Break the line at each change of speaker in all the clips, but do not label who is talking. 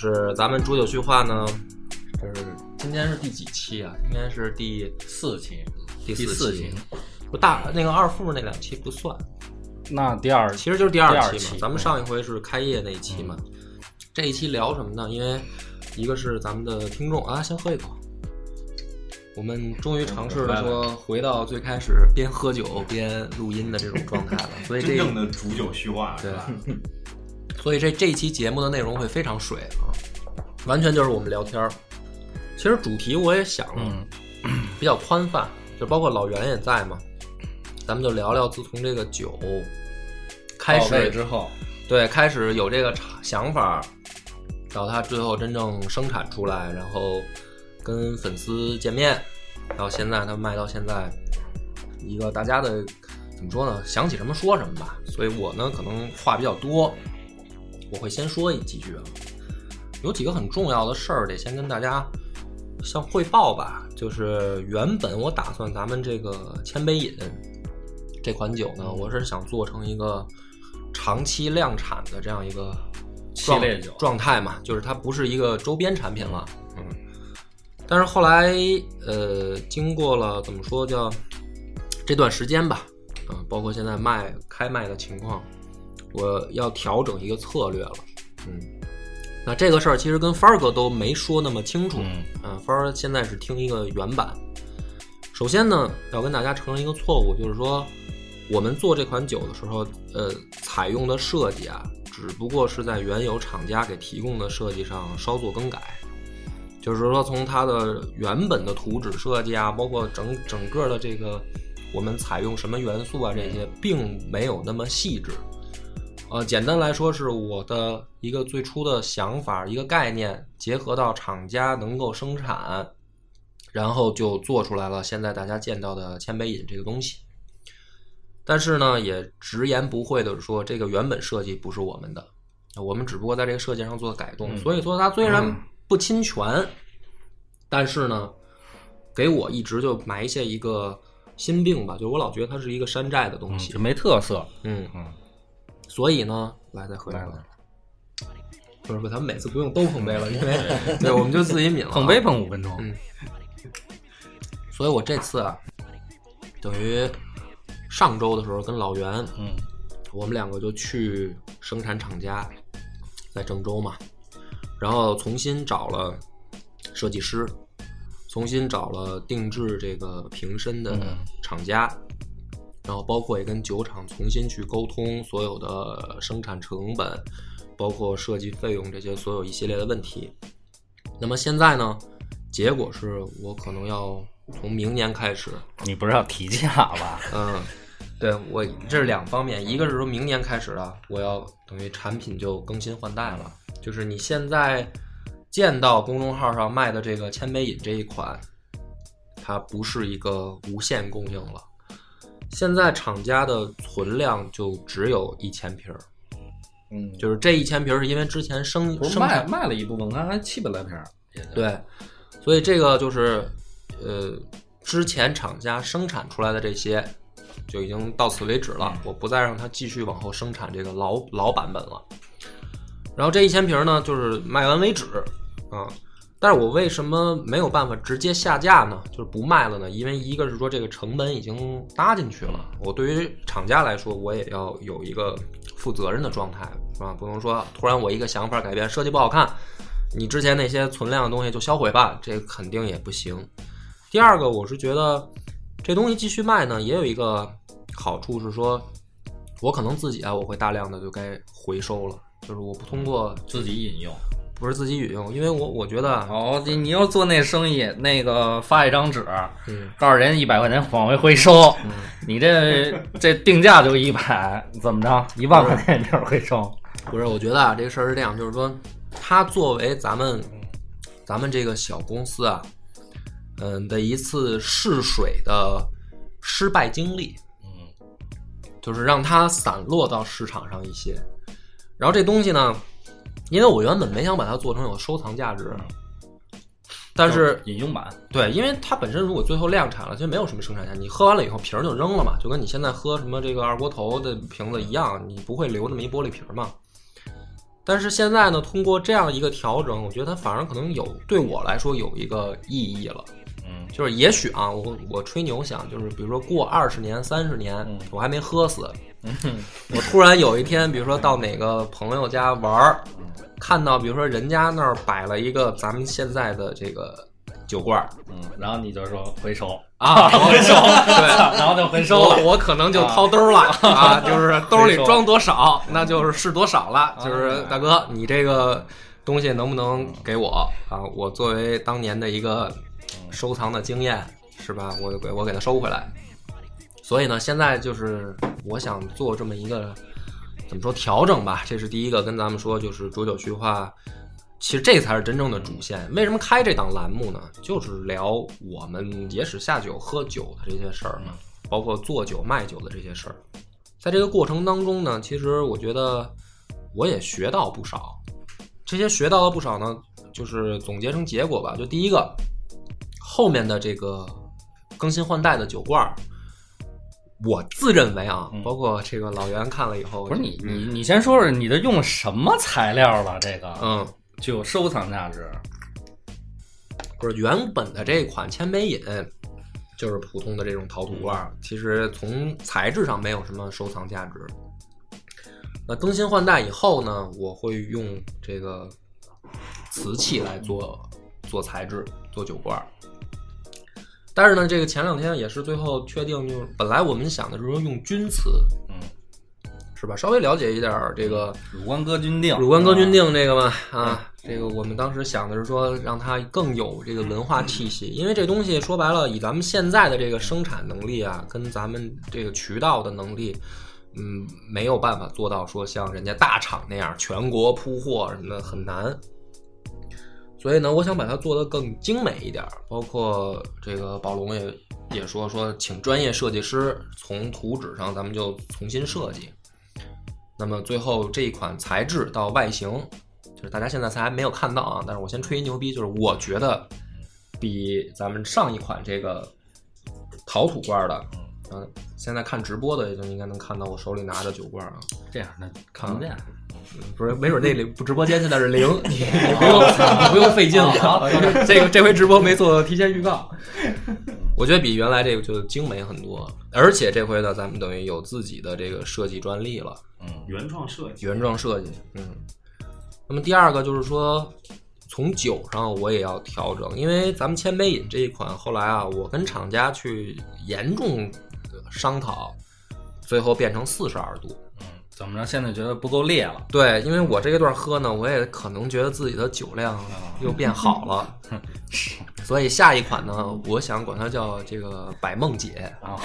就是咱们煮酒叙话呢，就是今天是第几期啊？应该是第
四期，
第
第四期，
不大那个二副那两期不算，
那第二
其实就是第二期嘛。
期
咱们上一回是开业那一期嘛，这一期聊什么呢？因为一个是咱们的听众啊，先喝一口。我们终于尝试了说回到最开始边喝酒边录音的这种状态了，所以这
真正的煮酒叙话，
对
吧？
所以这这期节目的内容会非常水啊，完全就是我们聊天儿。其实主题我也想了，
嗯
比较宽泛，就包括老袁也在嘛，咱们就聊聊自从这个酒开始
之后，
对开始有这个想想法，到它最后真正生产出来，然后跟粉丝见面，到现在它卖到现在，一个大家的怎么说呢？想起什么说什么吧。所以我呢可能话比较多，我会先说几句啊。有几个很重要的事儿得先跟大家像汇报吧。就是原本我打算咱们这个千杯饮这款酒呢，我是想做成一个长期量产的这样一个状
系列酒
状态嘛，就是它不是一个周边产品了，嗯。但是后来，呃，经过了怎么说叫这段时间吧，啊、包括现在卖开卖的情况，我要调整一个策略了，嗯。那这个事儿其实跟帆儿哥都没说那么清楚，
嗯
啊，帆儿现在是听一个原版。首先呢，要跟大家承认一个错误，就是说我们做这款酒的时候，呃，采用的设计啊，只不过是在原有厂家给提供的设计上稍作更改。就是说，从它的原本的图纸设计啊，包括整整个的这个我们采用什么元素啊，这些并没有那么细致。呃，简单来说，是我的一个最初的想法，一个概念，结合到厂家能够生产，然后就做出来了现在大家见到的千杯饮这个东西。但是呢，也直言不讳的说，这个原本设计不是我们的，我们只不过在这个设计上做改动。
嗯
所以说，它虽然不侵权，但是呢，给我一直就埋下一个心病吧，就是我老觉得它是一个山寨的东西
嗯就。没特色。
嗯
嗯，
所以呢，来再喝一口
来来。
不是不，咱们每次不用都碰杯了，因为 对，我们就自己抿了啊。
碰杯碰五分钟。
嗯所以我这次啊，等于上周的时候跟老袁，
嗯
我们两个就去生产厂家，在郑州嘛，然后重新找了设计师，重新找了定制这个瓶身的
嗯
厂家，然后包括也跟酒厂重新去沟通所有的生产成本，包括设计费用这些所有一系列的问题。那么现在呢，结果是我可能要从明年开始，
你不是要提价吧？
嗯，对我这是两方面，一个是说明年开始了，我要等于产品就更新换代了，就是你现在见到公众号上卖的这个千杯饮这一款，它不是一个无限供应了，现在厂家的存量就只有一千瓶儿，
嗯，
就是这一千瓶儿是因为之前生
不是卖
生产
卖了一部分，看还七百来瓶儿。
对，所以这个就是呃，之前厂家生产出来的这些就已经到此为止了，我不再让它继续往后生产这个老老版本了。然后这一千瓶呢，就是卖完为止啊。但是我为什么没有办法直接下架呢？就是不卖了呢？因为一个是说这个成本已经搭进去了，我对于厂家来说，我也要有一个负责任的状态，是吧？不能说突然我一个想法改变，设计不好看，你之前那些存量的东西就销毁吧，这肯定也不行。第二个，我是觉得这东西继续卖呢，也有一个好处是说，我可能自己啊，我会大量的就该回收了，就是我不通过
自己饮用。
不是自己饮用，因为我我觉得啊，
哦，你你要做那生意，那个发一张纸，
嗯
告诉人一百块钱往回回收，你这 这定价就一百，怎么着？一万块钱就是回收。
不是，我觉得啊，这个事儿是这样，就是说，它作为咱们咱们这个小公司啊，嗯的一次试水的失败经历，
嗯
就是让它散落到市场上一些。然后这东西呢，因为我原本没想把它做成有收藏价值，但是
饮用版，
对，因为它本身如果最后量产了，其实没有什么生产价值，你喝完了以后瓶儿就扔了嘛，就跟你现在喝什么这个二锅头的瓶子一样，你不会留那么一玻璃瓶儿嘛。但是现在呢，通过这样一个调整，我觉得它反而可能有对我来说有一个意义了。
嗯
就是也许啊，我我吹牛想，就是比如说过二十年、三十年，
嗯
我还没喝死，
嗯
我突然有一天，比如说到哪个朋友家玩儿，
嗯
看到比如说人家那儿摆了一个咱们现在的这个酒罐儿
嗯，然后你就说回收，
啊，
回收，
对，
然后就回收了。
我我可能就掏兜儿了啊，就是兜里装多少，那就是是多少了。就是大哥，你这个东西能不能给我啊？我作为当年的一个收藏的经验，是吧？我给我给它收回来。所以呢，现在就是我想做这么一个怎么说调整吧，这是第一个跟咱们说，就是浊酒区话。其实这才是真正的主线。为什么开这档栏目呢？就是聊我们野史下酒、喝酒的这些事儿嘛，包括做酒、卖酒的这些事儿。在这个过程当中呢，其实我觉得我也学到不少。这些学到的不少呢，就是总结成结果吧。就第一个，后面的这个更新换代的酒罐儿，我自认为啊，
嗯
包括这个老袁看了以后，
不是你你你先说说你这用什么材料了？这个
嗯，
具有收藏价值。
不是原本的这款千杯饮，就是普通的这种陶土罐儿，其实从材质上没有什么收藏价值。那更新换代以后呢，我会用这个瓷器来做做材质，做酒罐儿。但是呢，这个前两天也是最后确定，就是本来我们想的是说用钧瓷，
嗯，
是吧？稍微了解一点儿这个
汝关歌君定，
汝关歌君定这个嘛，啊，这个我们当时想的是说，让它更有这个文化气息，因为这东西说白了，以咱们现在的这个生产能力啊，跟咱们这个渠道的能力，嗯，没有办法做到说像人家大厂那样全国铺货什么的很难。所以呢，我想把它做得更精美一点儿，包括这个宝龙也也说说，请专业设计师从图纸上咱们就重新设计。那么最后这一款材质到外形，就是大家现在才还没有看到啊，但是我先吹一牛逼，就是我觉得比咱们上一款这个陶土罐的，嗯、现在看直播的也就应该能看到我手里拿着酒罐啊，
这样那看不见。
不是，没准那里直播间现在是零，你你不用你不用费劲了。这个这回直播没做提前预告，我觉得比原来这个就精美很多，而且这回呢，咱们等于有自己的这个设计专利了。
嗯
原创设计，
原创设计，嗯。那么第二个就是说，从酒上我也要调整，因为咱们千杯饮这一款，后来啊，我跟厂家去严重商讨，最后变成四十二度。
嗯，怎么着？现在觉得不够烈了。
对，因为我这一段喝呢，我也可能觉得自己的酒量又变好了，所以下一款呢，我想管它叫这个百梦解。
啊，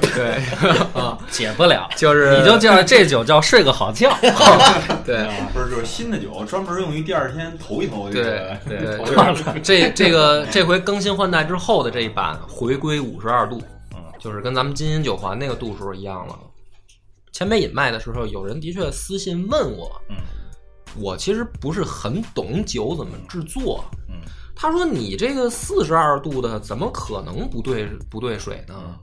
对，啊，
解不了，
就是
你就叫这酒叫睡个好觉。
对。
不是就是新的酒，专门用于第二天头一头这
对
个
对，这这个这回更新换代之后的这一版回归五十二度，
嗯，
就是跟咱们金银九环那个度数一样了。千杯饮卖的时候，有人的确私信问我，
嗯
我其实不是很懂酒怎么制作。
嗯
他说：“你这个四十二度的，怎么可能不对不对水呢？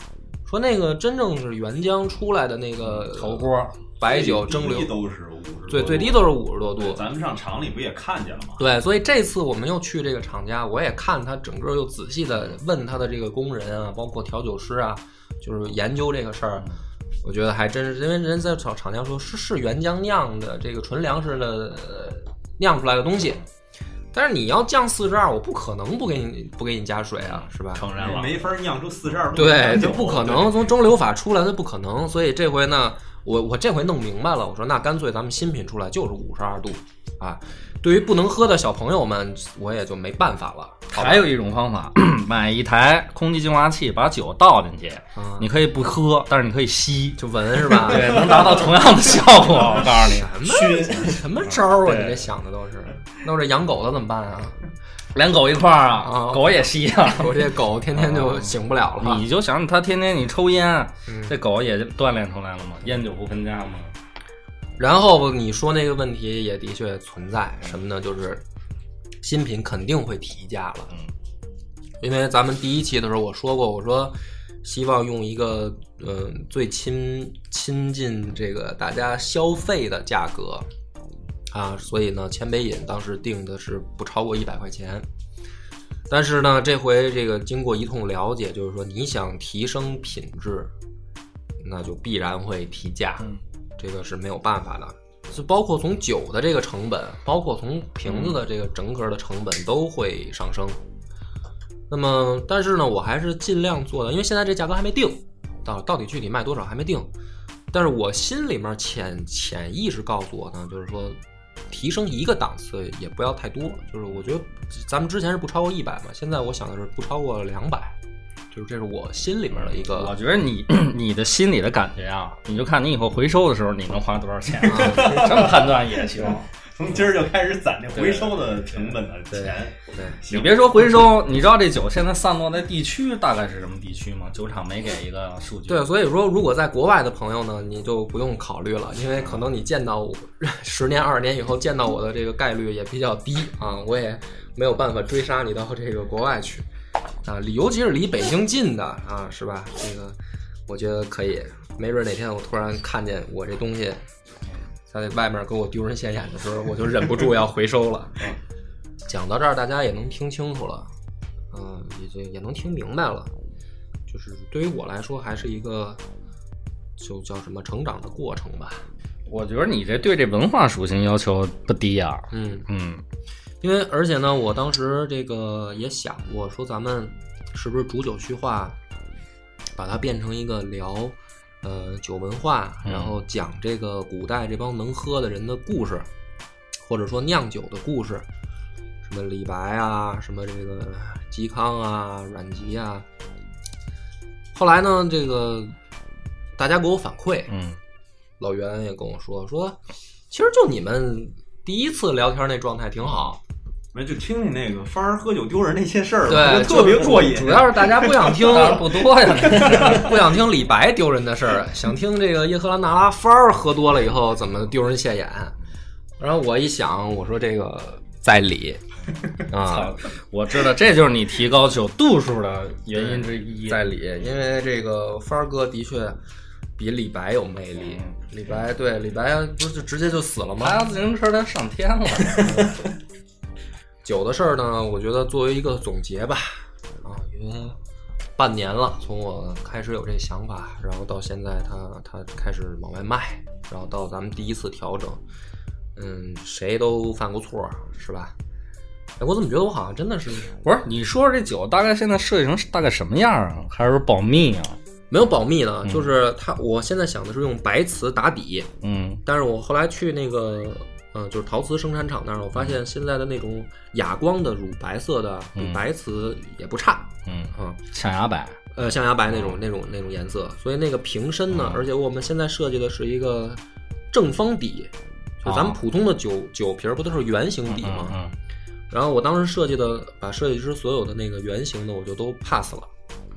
说那个真正是原浆出来的那个
头锅，
白酒蒸馏，
都是五十，
对，最低都是五十多度。
咱们上厂里不也看见了吗？
对，所以这次我们又去这个厂家，我也看他整个又仔细的问他的这个工人啊，包括调酒师啊，就是研究这个事儿。我觉得还真是，因为人在厂厂家说是是原浆酿的这个纯粮食的、呃、酿出来的东西，但是你要降四十二，我不可能不给你不给你加水啊，是吧？
承认了。
没法酿出四十二度
对，
的酒
这不可能，从蒸馏法出来，它不可能。所以这回呢，我我这回弄明白了，我说那干脆咱们新品出来就是五十二度啊。对于不能喝的小朋友们，我也就没办法了。
还有一种方法，买一台空气净化器，把酒倒进去，
啊，
你可以不喝，但是你可以吸，
就闻是吧？
对，能达到同样的效果。我告诉你，
熏
什么招儿啊？你这想的都是。那我这养狗的怎么办啊？
连狗一块儿啊
啊，
狗也吸啊。
我这狗天天就醒不了了。
你就想它天天你抽烟，
嗯
这狗也就锻炼出来了嘛，烟酒不分家嘛。
然后你说那个问题也的确存在，什么呢？就是新品肯定会提价了。
嗯
因为咱们第一期的时候我说过，我说希望用一个嗯、呃最亲亲近这个大家消费的价格啊，所以呢，千杯饮当时定的是不超过一百块钱。但是呢，这回这个经过一通了解，就是说你想提升品质，那就必然会提价，
嗯
这个是没有办法的。就包括从酒的这个成本，包括从瓶子的这个整个的成本都会上升。那么，但是呢，我还是尽量做的，因为现在这价格还没定，到到底具体卖多少还没定。但是我心里面潜潜意识告诉我呢，就是说，提升一个档次也不要太多。就是我觉得咱们之前是不超过一百嘛，现在我想的是不超过两百，就是这是我心里面的一个。
我觉得你 你的心里的感觉啊，你就看你以后回收的时候你能花多少钱，
啊
这么判断也行。
从今儿就开始攒这回收的成本的钱。
对，
你别说回收，你知道这酒现在散落在地区大概是什么地区吗？酒厂没给一个数据。
对，所以说，如果在国外的朋友呢，你就不用考虑了，因为可能你见到我十年、二十年以后见到我的这个概率也比较低啊，我也没有办法追杀你到这个国外去啊，尤其是离北京近的啊，是吧？这个我觉得可以，没准哪天我突然看见我这东西在外面给我丢人现眼的时候，我就忍不住要回收了。啊讲到这儿，大家也能听清楚了，嗯、也就也能听明白了。就是对于我来说，还是一个就叫什么成长的过程吧。
我觉得你这对这文化属性要求不低啊。
嗯，
嗯
因为而且呢，我当时这个也想过，说咱们是不是煮酒叙话，把它变成一个聊呃酒文化，
嗯
然后讲这个古代这帮能喝的人的故事，或者说酿酒的故事，什么李白啊，什么这个嵇康啊、阮籍啊。后来呢，这个大家给我反馈，
嗯
老袁也跟我说说，其实就你们第一次聊天那状态挺好，
没就听听那个芳儿喝酒丢人那些事儿吧，
对，
特别过瘾。
主要是大家不想听
当然不多呀。
不想听李白丢人的事儿，想听这个叶赫拉那拉芳儿喝多了以后怎么丢人现眼。然后我一想，我说这个在理 啊，
我知道，这就是你提高酒度数的原因之一。
在理，因为这个芳儿哥的确比李白有魅力。李白对李白不是直接就死了吗？
他自行车他上天了。
酒的事儿呢，我觉得作为一个总结吧，啊，因为半年了，从我开始有这想法，然后到现在他他开始往外卖，然后到咱们第一次调整，嗯，谁都犯过错儿，是吧？哎，我怎么觉得我好像真的是
不是，你说说这酒大概现在设计成大概什么样啊？还是保密啊？
没有保密的，就是他，我现在想的是用白瓷打底，
嗯
但是我后来去那个，呃，就是陶瓷生产厂那儿，我发现现在的那种哑光的乳白色的比
嗯
白瓷也不差，
嗯，
啊、
象牙白。
呃，象牙白那种那种那种颜色，所以那个瓶身呢，
嗯
而且我们现在设计的是一个正方底，就咱们
哦
普通的酒酒瓶儿不都是圆形底吗？
嗯
然后我当时设计的，把设计师所有的那个圆形的我就都 pass 了，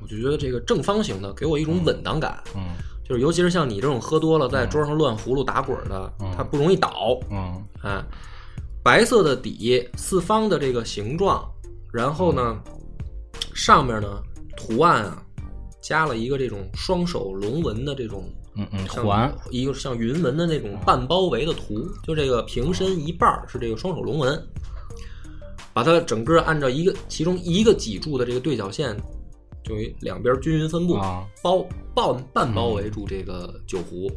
我就觉得这个正方形的给我一种稳当感，
嗯
就是尤其是像你这种喝多了在桌上乱葫芦打滚的，
嗯。
它不容易倒，
嗯。
哎，白色的底，四方的这个形状，然后呢，上面呢图案啊，加了一个这种双手龙纹的这种
嗯嗯，
像
环。
一个像云纹的那种半包围的图，就这个瓶身一半是这个双手龙纹，把它整个按照一个其中一个脊柱的这个对角线，就于两边均匀分布，
啊。
包包半包围住这个酒壶，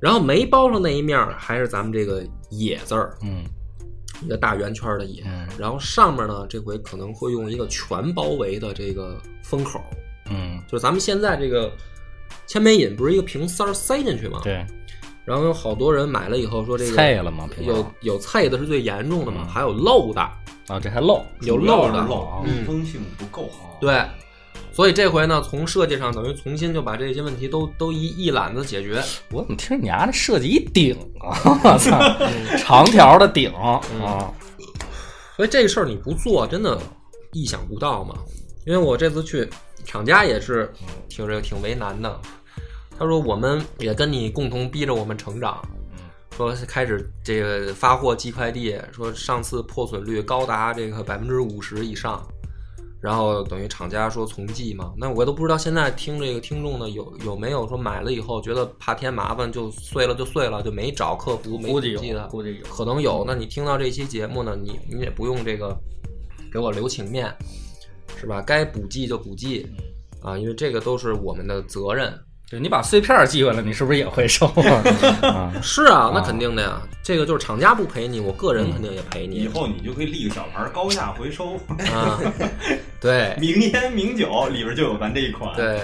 然后没包上那一面还是咱们这个野字儿，
嗯。
一个大圆圈的野，
嗯。
然后上面呢这回可能会用一个全包围的这个封口，
嗯，
就是咱们现在这个千杯饮不是一个瓶塞塞进去吗？
对，
然后有好多人买了以后说这个
菜了吗？平
有
常。
有菜的是最严重的嘛，
嗯。
还有漏的，
啊，这还漏，
有漏的，
密封性不够好。
对。所以这回呢，从设计上等于重新就把这些问题都都一一揽子解决。
我怎么听着你丫的设计一顶啊？我操，长条的顶
嗯
啊！
所以这个事儿你不做，真的意想不到嘛。因为我这次去，厂家也是挺这个挺为难的。他说我们也跟你共同逼着我们成长，说开始这个发货寄快递，说上次破损率高达这个百分之五十以上，然后等于厂家说从寄嘛。那我都不知道现在听这个听众呢有有没有说买了以后觉得怕添麻烦就碎了就碎了，就没找客服没
估计有估计有。
可能有。那你听到这期节目呢，你你也不用这个给我留情面，是吧？该补寄就补寄啊，因为这个都是我们的责任。
就你把碎片寄回来，你是不是也会收
是啊，那肯定的呀。这个就是厂家不赔你，我个人肯定也赔你以。
后你就可以立个小牌儿高价回收，
啊，对
名烟名酒里边就有咱这一款。，
对，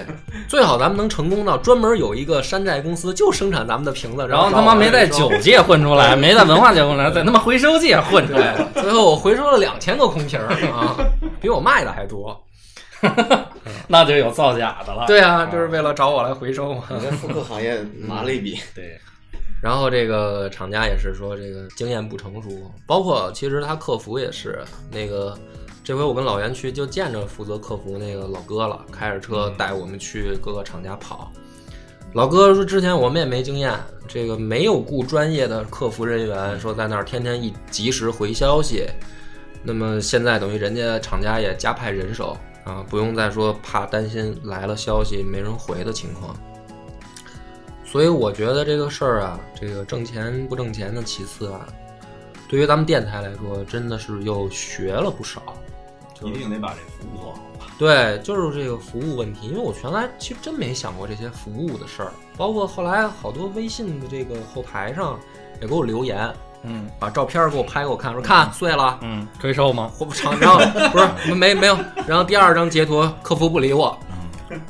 最好咱们能成功到专门有一个山寨公司就生产咱们的瓶子，
然后
后
他妈没在酒界混出来，没在文化界混出来，在他妈回收界混出来。
了，最后我回收了两千个空瓶儿啊，比我卖的还多。
那就有造假的了。
对啊，就是为了找我来回收嘛。
你在复刻行业麻了一笔，
对，
然后这个厂家也是说这个经验不成熟，包括其实他客服也是那个，这回我跟老袁去就见着负责客服那个老哥了，开着车带我们去各个厂家跑。老哥说之前我们也没经验，这个没有雇专业的客服人员，说在那儿天天一及时回消息。那么现在等于人家厂家也加派人手啊，不用再说怕担心来了消息没人回的情况。所以我觉得这个事儿啊，这个挣钱不挣钱的其次啊，对于咱们电台来说，真的是又学了不少。
一定得把这服务做好。
对，就是这个服务问题，因为我原来其实真没想过这些服务的事儿，包括后来好多微信的这个后台上也给我留言，
嗯。
把照片给我拍给我看，说看碎了，
嗯，可以收吗？
我不长，然后不是没没有，然后第二张截图客服不理我，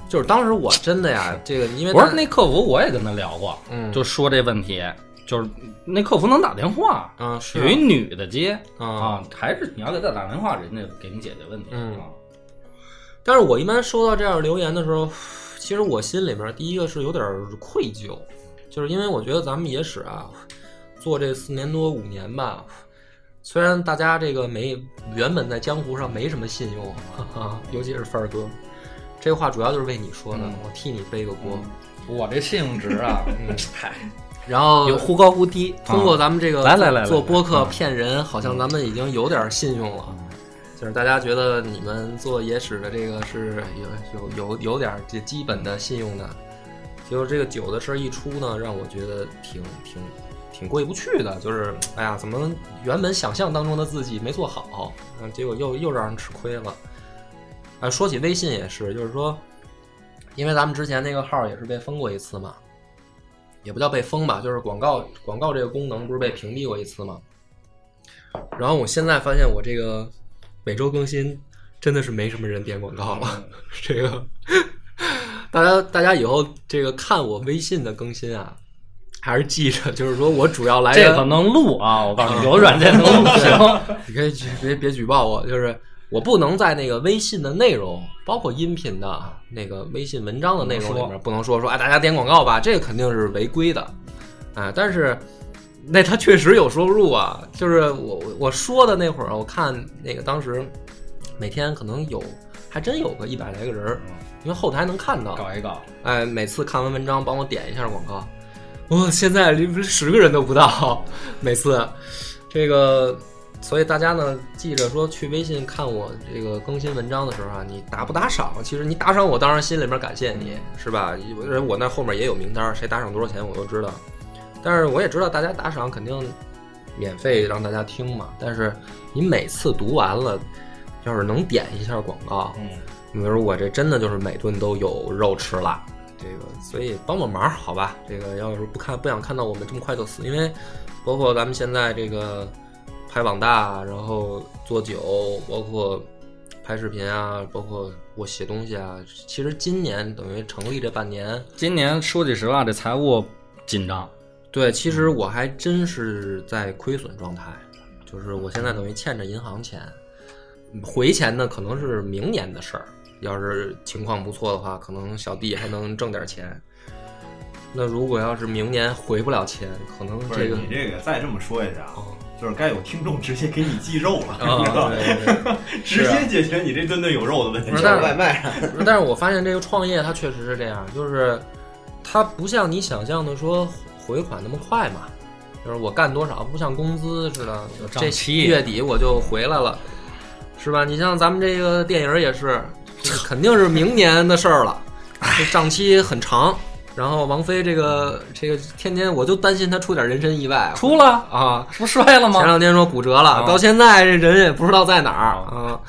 就是当时我真的呀，这个因为
不
是
那客服我也跟他聊过，
嗯。
就说这问题，就是那客服能打电话，
嗯是
有一女的接。
啊。
啊，还是你要给他打电话，人家给你解决问题
嗯。
啊。
但是我一般收到这样留言的时候，其实我心里面第一个是有点愧疚，就是因为我觉得咱们野史啊，做这四年多五年吧，虽然大家这个没原本在江湖上没什么信用，哈哈，尤其是范儿哥，这话主要就是为你说的，
嗯
我替你背个锅。
我这信用值啊，嗯，嗨，
然后
有忽高忽低。
通过咱们这个
来来来来
做播客
啊
骗人，好像咱们已经有点信用了。就是大家觉得你们做野史的这个是有有有有点这基本的信用的，结果这个酒的事儿一出呢，让我觉得挺挺挺过意不去的。就是哎呀，怎么原本想象当中的自己没做好，结果又又让人吃亏了。啊，说起微信也是，就是说，因为咱们之前那个号也是被封过一次嘛，也不叫被封吧，就是广告广告这个功能不是被屏蔽过一次吗？然后我现在发现我这个每周更新真的是没什么人点广告了，这个 大家大家以后这个看我微信的更新啊，还是记着，就是说我主要来
这个能录啊，我告诉你，有软件能录 行。
你可以举别别举报我，就是我不能在那个微信的内容，包括音频的那个微信文章的内容里面，不能说说哎大家点广告吧，这个肯定是违规的，啊，但是那他确实有收入啊，就是我我我说的那会儿，我看那个当时每天可能有还真有个一百来个人儿，因为后台能看到，
搞一搞，
哎，每次看完文章帮我点一下广告，我、现在连十个人都不到，每次这个，所以大家呢记着说去微信看我这个更新文章的时候啊，你打不打赏？其实你打赏我当然心里面感谢你是吧？因为我那后面也有名单，谁打赏多少钱我都知道，但是我也知道大家打赏肯定免费让大家听嘛，但是你每次读完了，要是能点一下广告，
嗯，
你说我这真的就是每顿都有肉吃了，这个所以帮帮忙好吧？这个要是不看不想看到我们这么快就死，因为包括咱们现在这个拍网大，然后做酒，包括拍视频啊，包括我写东西啊，其实今年等于成立这半年，
今年说句实话，这财务紧张，
对，其实我还真是在亏损状态，就是我现在等于欠着银行钱，回钱呢可能是明年的事儿。要是情况不错的话，可能小弟还能挣点钱。那如果要是明年回不了钱，可能这个
你这个再这么说一下啊，
哦
就是该有听众直接给你寄肉了，
啊
你知道吗？
对对对
直接解决你这顿顿有肉的问题
不。是但是我发现这个创业它确实是这样，就是它不像你想象的说回款那么快嘛，就是我干多少不像工资似的这
期
月底我就回来了，是吧？你像咱们这个电影也是，这肯定是明年的事儿了，这账期很长。然后王菲这个这个天天我就担心她出点人身意外
出了，
啊，
不摔了吗？
前两天说骨折了，
啊
到现在这人也不知道在哪儿啊。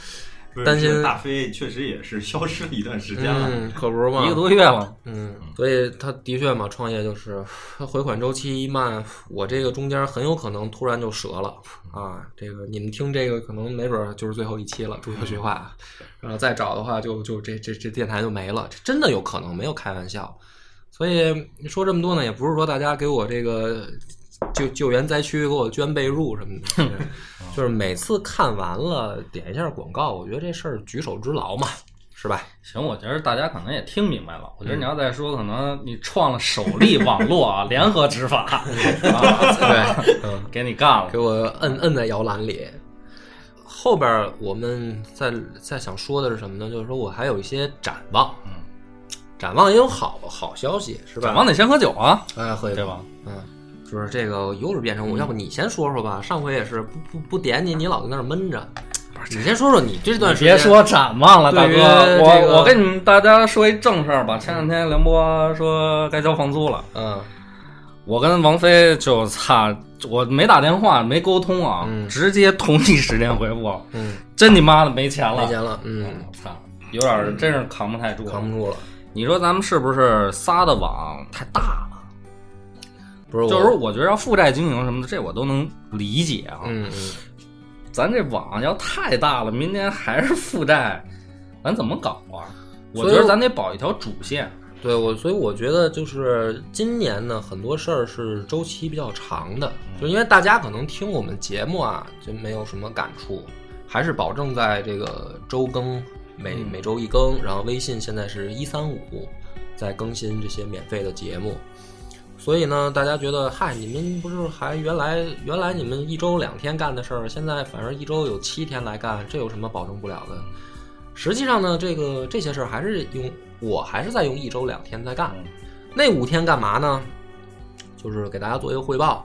担心
大飞确实也是消失了一段时间了。
嗯，可不是嘛，
一个多月了，
嗯，所以他的确嘛，创业就是他回款周期一慢，我这个中间很有可能突然就折了啊。这个你们听这个可能没准儿就是最后一期了，注意这句话。然后再找的话就，就这这这电台就没了，这真的有可能，没有开玩笑。所以说这么多呢，也不是说大家给我这个救救援灾区给我捐被褥什么的，就是每次看完了点一下广告，我觉得这事儿举手之劳嘛，是吧？
行，我觉得大家可能也听明白了。我觉得你要再说，可能你创了首例网络啊 联合执法啊，
对，嗯。
给你干了
给。我摁摁在摇篮里。后边我们在在想说的是什么呢？就是说我还有一些展望，
嗯，
展望也有好好消息，是吧？
展望得先喝酒啊，
哎，喝一杯
对吧？
嗯，就是这个又是变成我，要不你先说说吧？上回也是不不不点你，你老在那儿闷着。你先说说你这段时间。
别说展望了，大哥，
这个
我我跟你们大家说一正事儿吧。前两天梁波说该交房租了，
嗯
我跟王菲就差，我没打电话，没沟通啊，
嗯
直接同一时间回复，
嗯，
真你妈的没钱了，
没钱了，嗯，
我操，有点儿真是扛不太住了，
扛不住了。
你说咱们是不是撒的网太大了？
不是，
就是，我觉得要负债经营什么的，这我都能理解啊。
嗯嗯，
咱这网要太大了，明年还是负债，咱怎么搞啊？我觉得咱得保一条主线。
对我，所以我觉得就是今年呢，很多事儿是周期比较长的，就因为大家可能听我们节目啊，就没有什么感触，还是保证在这个周更，每
嗯
每周一更，然后微信现在是一三五在更新这些免费的节目，所以呢，大家觉得嗨，你们不是还原来原来你们一周两天干的事儿，现在反而一周有七天来干，这有什么保证不了的？实际上呢，这个这些事儿还是用我还是在用一周两天在干。
嗯
那五天干嘛呢？就是给大家做一个汇报。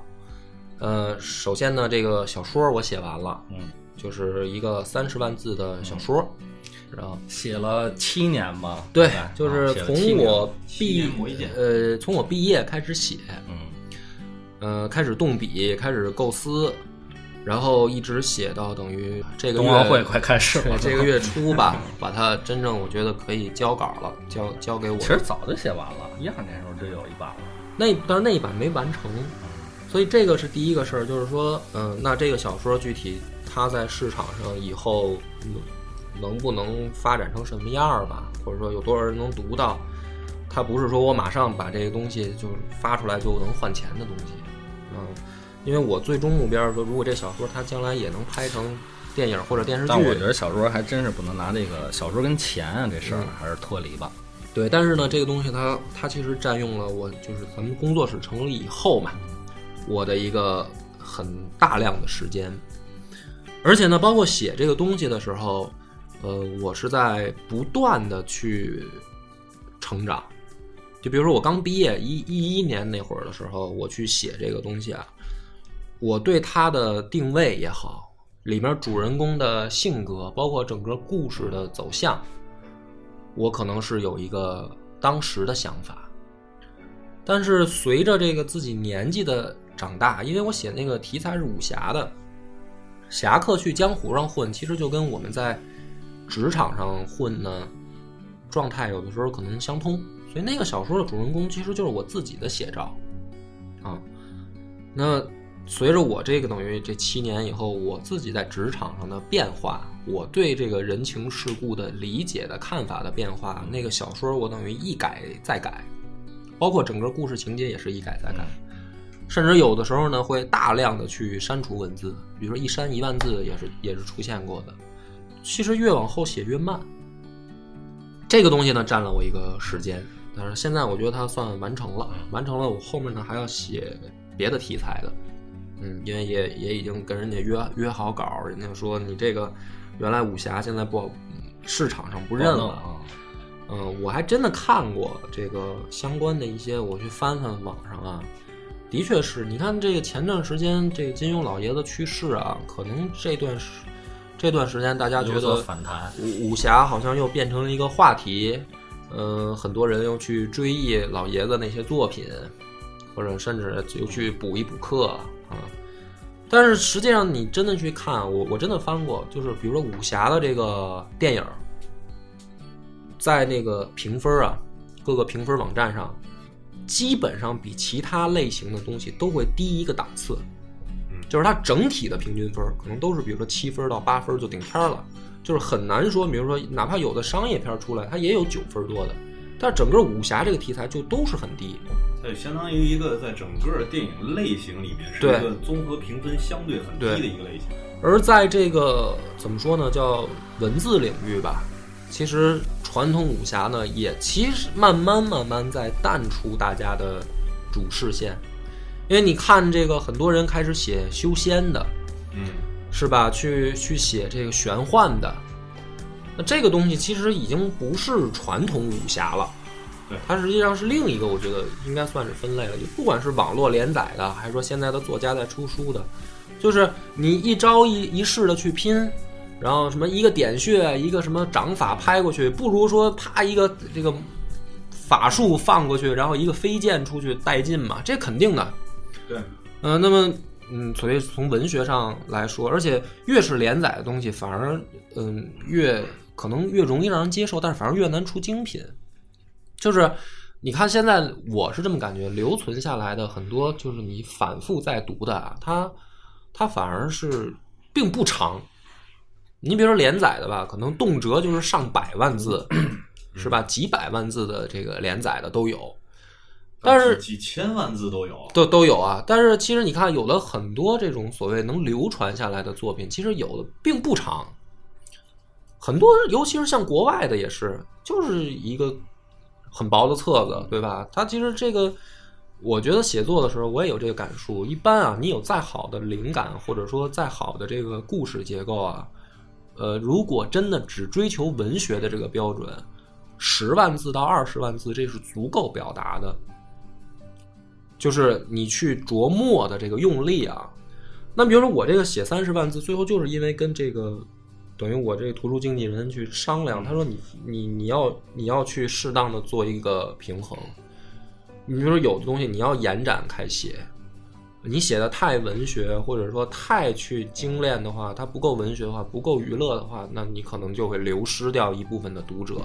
呃，首先呢，这个小说我写完了，
嗯，
就是一个三十万字的小说。然后，
写了七年吧？
对，就是从我毕呃，从我毕业开始写，
嗯
呃，开始动笔，开始构思，然后一直写到等于这个月
冬奥会快开始了，
这个月初吧，把它真正我觉得可以交稿了，交交给我。
其实早就写完了，一二年时候就有一版了。
那但是那一版没完成，所以这个是第一个事儿，就是说，嗯、那这个小说具体它在市场上以后嗯能不能发展成什么样儿吧，或者说有多少人能读到，它不是说我马上把这个东西就发出来就能换钱的东西，嗯，因为我最终目标说，如果这小说它将来也能拍成电影或者电视剧，
但我觉得小说还真是不能拿这个小说跟钱啊这事儿还是脱离吧。
对，但是呢，这个东西它它其实占用了我就是咱们工作室成立以后嘛，我的一个很大量的时间，而且呢，包括写这个东西的时候，呃，我是在不断的去成长。就比如说我刚毕业一一一年那会儿的时候，我去写这个东西啊，我对它的定位也好，里面主人公的性格，包括整个故事的走向。我可能是有一个当时的想法，但是随着这个自己年纪的长大，因为我写那个题材是武侠的，侠客去江湖上混，其实就跟我们在职场上混呢，状态有的时候可能相通。所以那个小说的主人公其实就是我自己的写照，啊，那随着我这个等于这七年以后，我自己在职场上的变化，我对这个人情世故的理解的看法的变化，那个小说我等于一改再改，包括整个故事情节也是一改再改。甚至有的时候呢会大量的去删除文字，比如说一删一万字也是也是出现过的。其实越往后写越慢，这个东西呢占了我一个时间，但是现在我觉得它算完成了，完成了。我后面呢还要写别的题材的，嗯，因为也也已经跟人家约约好稿，人家说你这个原来武侠现在不好，市场上不认了。
啊，
嗯，我还真的看过这个相关的一些，我去翻翻网上啊，的确是你看这个前段时间这个金庸老爷子去世啊，可能这段时这段时间大家觉得
反弹，
武武侠好像又变成了一个话题，嗯、很多人又去追忆老爷子那些作品，或者甚至又去补一补课啊。但是实际上，你真的去看，我我真的翻过，就是比如说武侠的这个电影，在那个评分啊，各个评分网站上，基本上比其他类型的东西都会低一个档次。就是它整体的平均分儿可能都是比如说七分到八分就顶天儿了，就是很难说，比如说哪怕有的商业片出来，它也有九分多的，但整个武侠这个题材就都是很低。
它就相当于一个在整个电影类型里面是一个综合评分相对很低的一个类型。
而在这个怎么说呢，叫文字领域吧，其实传统武侠呢也其实慢慢慢慢在淡出大家的主视线，因为你看这个很多人开始写修仙的，
嗯，
是吧？去去写这个玄幻的，那这个东西其实已经不是传统武侠了，
对
它实际上是另一个，我觉得应该算是分类了。就不管是网络连载的，还是说现在的作家在出书的，就是你一招一一式的去拼，然后什么一个点穴，一个什么掌法拍过去，不如说啪一个这个法术放过去，然后一个飞剑出去带劲嘛，这肯定的。
对，
嗯、那么嗯，所以从文学上来说，而且越是连载的东西，反而嗯越可能越容易让人接受，但是反而越难出精品。就是你看现在我是这么感觉，留存下来的很多就是你反复在读的啊，它它反而是并不长。你比如说连载的吧，可能动辄就是上百万字，是吧？几百万字的这个连载的都有。但是
几几千万字都有。
都都有啊。但是其实你看，有了很多这种所谓能流传下来的作品，其实有的并不长。很多，尤其是像国外的也是，就是一个很薄的册子，对吧？它其实这个，我觉得写作的时候我也有这个感触。一般啊，你有再好的灵感，或者说再好的这个故事结构啊，呃，如果真的只追求文学的这个标准，十万字到二十万字，这是足够表达的。就是你去琢磨的这个用力啊。那比如说我这个写三十万字，最后就是因为跟这个等于我这个图书经纪人去商量，他说你你你要你要去适当的做一个平衡。你比如说有的东西你要延展开写，你写的太文学或者说太去精炼的话，它不够文学的话，不够娱乐的话，那你可能就会流失掉一部分的读者。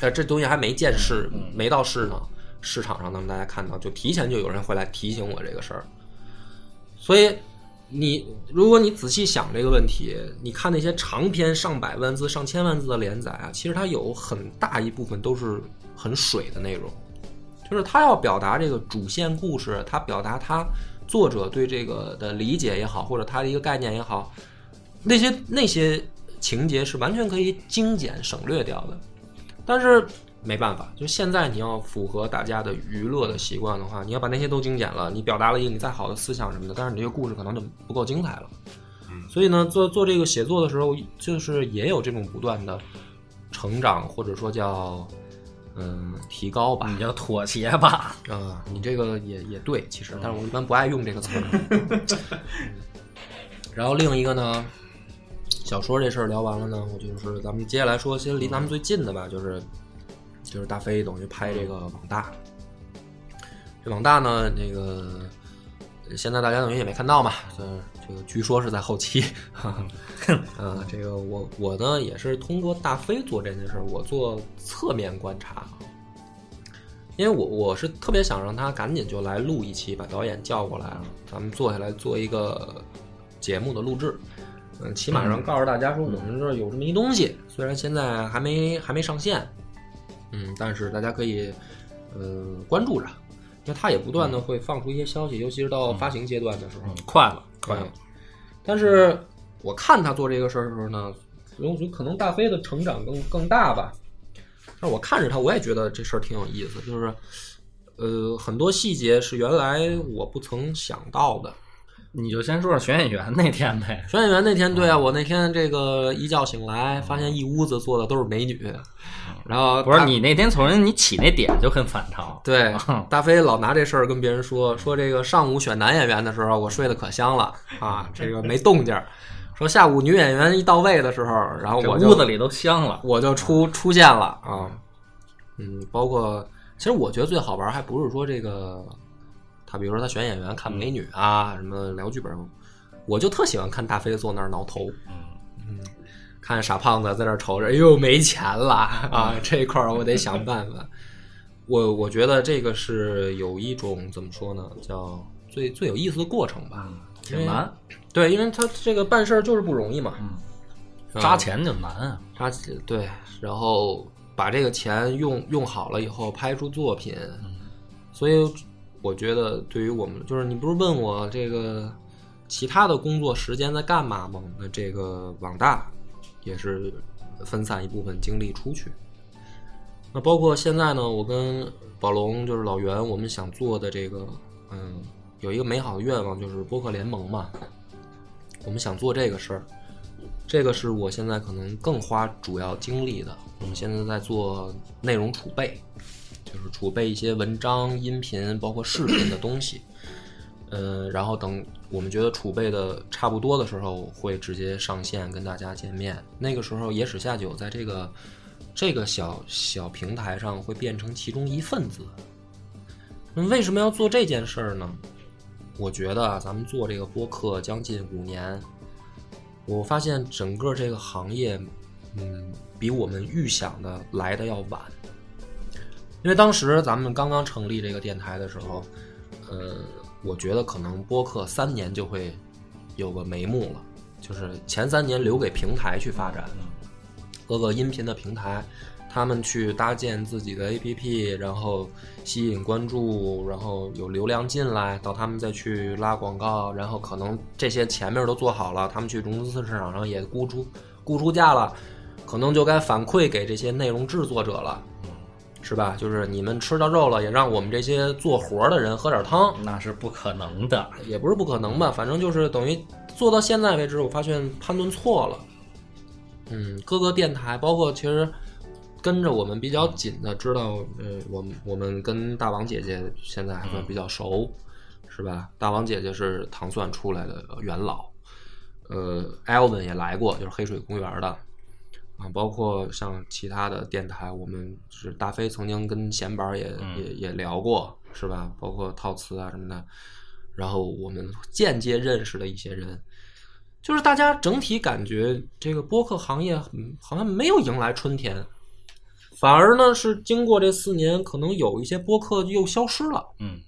哎，这东西还没见市，没到市呢，市场上那么大家看到，就提前就有人会来提醒我这个事儿。所以你如果你仔细想这个问题，你看那些长篇上百万字、上千万字的连载啊，其实它有很大一部分都是很水的内容，就是他要表达这个主线故事，他表达他作者对这个的理解也好，或者他的一个概念也好，那些那些情节是完全可以精简省略掉的。但是没办法，就现在你要符合大家的娱乐的习惯的话，你要把那些都精简了，你表达了一个你再好的思想什么的，但是你这个故事可能就不够精彩了。所以呢，做做这个写作的时候，就是也有这种不断的成长，或者说叫嗯提高吧。
你叫妥协吧。
啊，你这个也也对，其实，但是我一般不爱用这个词儿。然后另一个呢，小说这事儿聊完了呢，我就是咱们接下来说，先离咱们最近的吧，就是就是大飞等于拍这个网大。这网大呢，那个现在大家等于也没看到嘛，呃，这个据说是在后期，哈哈，啊，这个我我呢也是通过大飞做这件事儿，我做侧面观察，因为我我是特别想让他赶紧就来录一期，把导演叫过来，咱们坐下来做一个节目的录制。嗯，起码上告诉大家说我们这儿有这么一东西，虽然现在还没还没上线，嗯，但是大家可以呃关注着，因为它也不断的会放出一些消息，尤其是到发行阶段的时候。
嗯，快了，快了，
但是我看他做这个事儿的时候呢，我觉得可能大飞的成长更更大吧。但是我看着他，我也觉得这事儿挺有意思，就是呃很多细节是原来我不曾想到的。
你就先说说选演员那天呗。
选演员那天，对啊，我那天这个一觉醒来，发现一屋子坐的都是美女，然后
不是你那天从人你起那点就很反常，
对，大飞老拿这事儿跟别人说，说这个上午选男演员的时候，我睡得可香了。啊，这个没动静儿。说下午女演员一到位的时候，然后我
屋子里都香了。
我就出出现了。啊，嗯，包括其实我觉得最好玩儿还不是说这个，他比如说他选演员看美女啊，什么聊剧本，我就特喜欢看大飞坐那儿挠头，嗯，看傻胖子在那儿瞅着，哎呦没钱了啊，这一块儿我得想办法。我我觉得这个是有一种怎么说呢，叫最最有意思的过程吧。
挺难，
对，因为他这个办事儿就是不容易嘛，嗯
扎钱就难啊。
扎钱对，然后把这个钱用用好了以后拍出作品，所以我觉得对于我们，就是你不是问我这个其他的工作时间在干嘛吗？那这个网大也是分散一部分精力出去。那包括现在呢，我跟宝龙就是老袁，我们想做的这个，嗯，有一个美好的愿望，就是播客联盟嘛。我们想做这个事儿，这个是我现在可能更花主要精力的。我们现在在做内容储备，就是储备一些文章、音频，包括视频的东西。呃，然后等我们觉得储备的差不多的时候，会直接上线跟大家见面。那个时候，野史下酒在这个这个小小平台上会变成其中一份子。那为什么要做这件事儿呢？我觉得啊，咱们做这个播客将近五年，我发现整个这个行业，嗯，比我们预想的来的要晚。因为当时咱们刚刚成立这个电台的时候，呃，我觉得可能播客三年就会有个眉目了，就是前三年留给平台去发展，各个音频的平台，他们去搭建自己的 APP，然后吸引关注，然后有流量进来，到他们再去拉广告，然后可能这些前面都做好了，他们去融资市场上也估出估出价了，可能就该反馈给这些内容制作者了。是吧？就是你们吃到肉了，也让我们这些做活的人喝点汤，
那是不可能的。
也不是不可能吧，反正就是等于做到现在为止，我发现判断错了。嗯，各个电台，包括其实跟着我们比较紧的，知道，呃，我们我们跟大王姐姐现在还算比较熟，是吧？大王姐姐是糖蒜出来的元老，呃，Elvin 也来过，就是黑水公园的。啊，包括像其他的电台，我们是大飞曾经跟闲板也、
嗯
也也聊过，是吧？包括套词啊什么的，然后我们间接认识的一些人，就是大家整体感觉这个播客行业嗯好像没有迎来春天，反而呢是经过这四年，可能有一些播客又消失了，
嗯，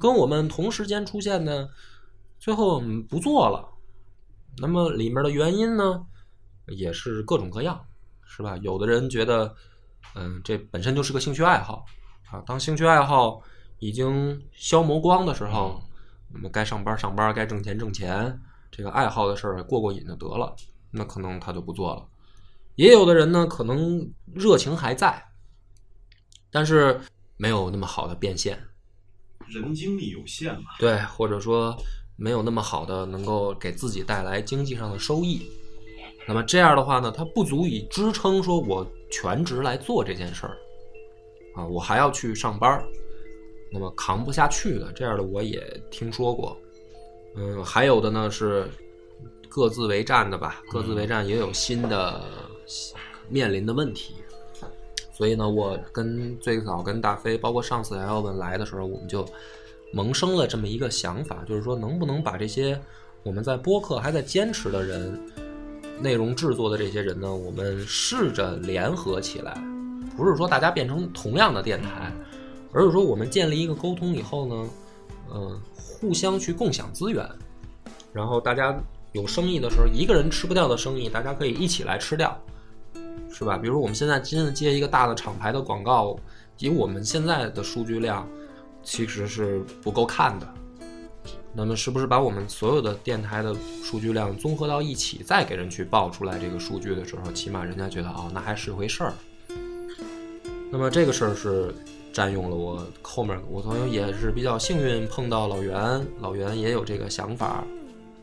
跟我们同时间出现的，最后嗯不做了。那么里面的原因呢，也是各种各样，是吧？有的人觉得，嗯，这本身就是个兴趣爱好啊。当兴趣爱好已经消磨光的时候，那么该上班上班，该挣钱挣钱，这个爱好的事儿过过瘾就得了，那可能他就不做了。也有的人呢，可能热情还在，但是没有那么好的变现，
人精力有限嘛，
对，或者说没有那么好的能够给自己带来经济上的收益。那么这样的话呢，它不足以支撑说我全职来做这件事儿啊，我还要去上班儿，那么扛不下去的，这样的我也听说过。嗯，还有的呢是各自为战的吧，各自为战也有新的面临的问题。所以呢，我跟最早跟大飞，包括上次 L 文来的时候，我们就萌生了这么一个想法，就是说能不能把这些我们在播客还在坚持的人，内容制作的这些人呢，我们试着联合起来，不是说大家变成同样的电台，而是说我们建立一个沟通以后呢，呃，互相去共享资源，然后大家有生意的时候，一个人吃不掉的生意，大家可以一起来吃掉。是吧？比如我们现在真的接一个大的厂牌的广告，以我们现在的数据量，其实是不够看的。那么是不是把我们所有的电台的数据量综合到一起，再给人去报出来这个数据的时候，起码人家觉得哦，那还是回事儿。那么这个事儿是占用了我后面，我朋友也是比较幸运碰到老袁，老袁也有这个想法，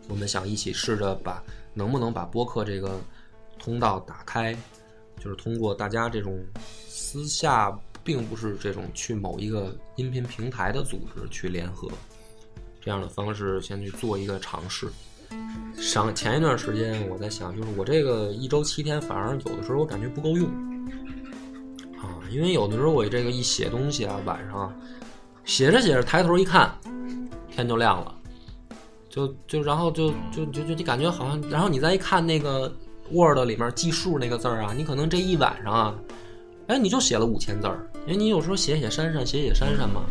我们想一起试着把能不能把播客这个通道打开，就是通过大家这种私下，并不是这种去某一个音频平台的组织去联合。这样的方式先去做一个尝试。上前一段时间我在想，就是我这个一周七天，反而有的时候我感觉不够用啊，因为有的时候我这个一写东西啊，晚上写着写着抬头一看，天就亮了，就就然后就就就就你感觉好像，然后你再一看那个 Word 里面计数那个字儿啊，你可能这一晚上啊，哎你就写了五千字儿，因为你有时候写写删删写写删删嘛，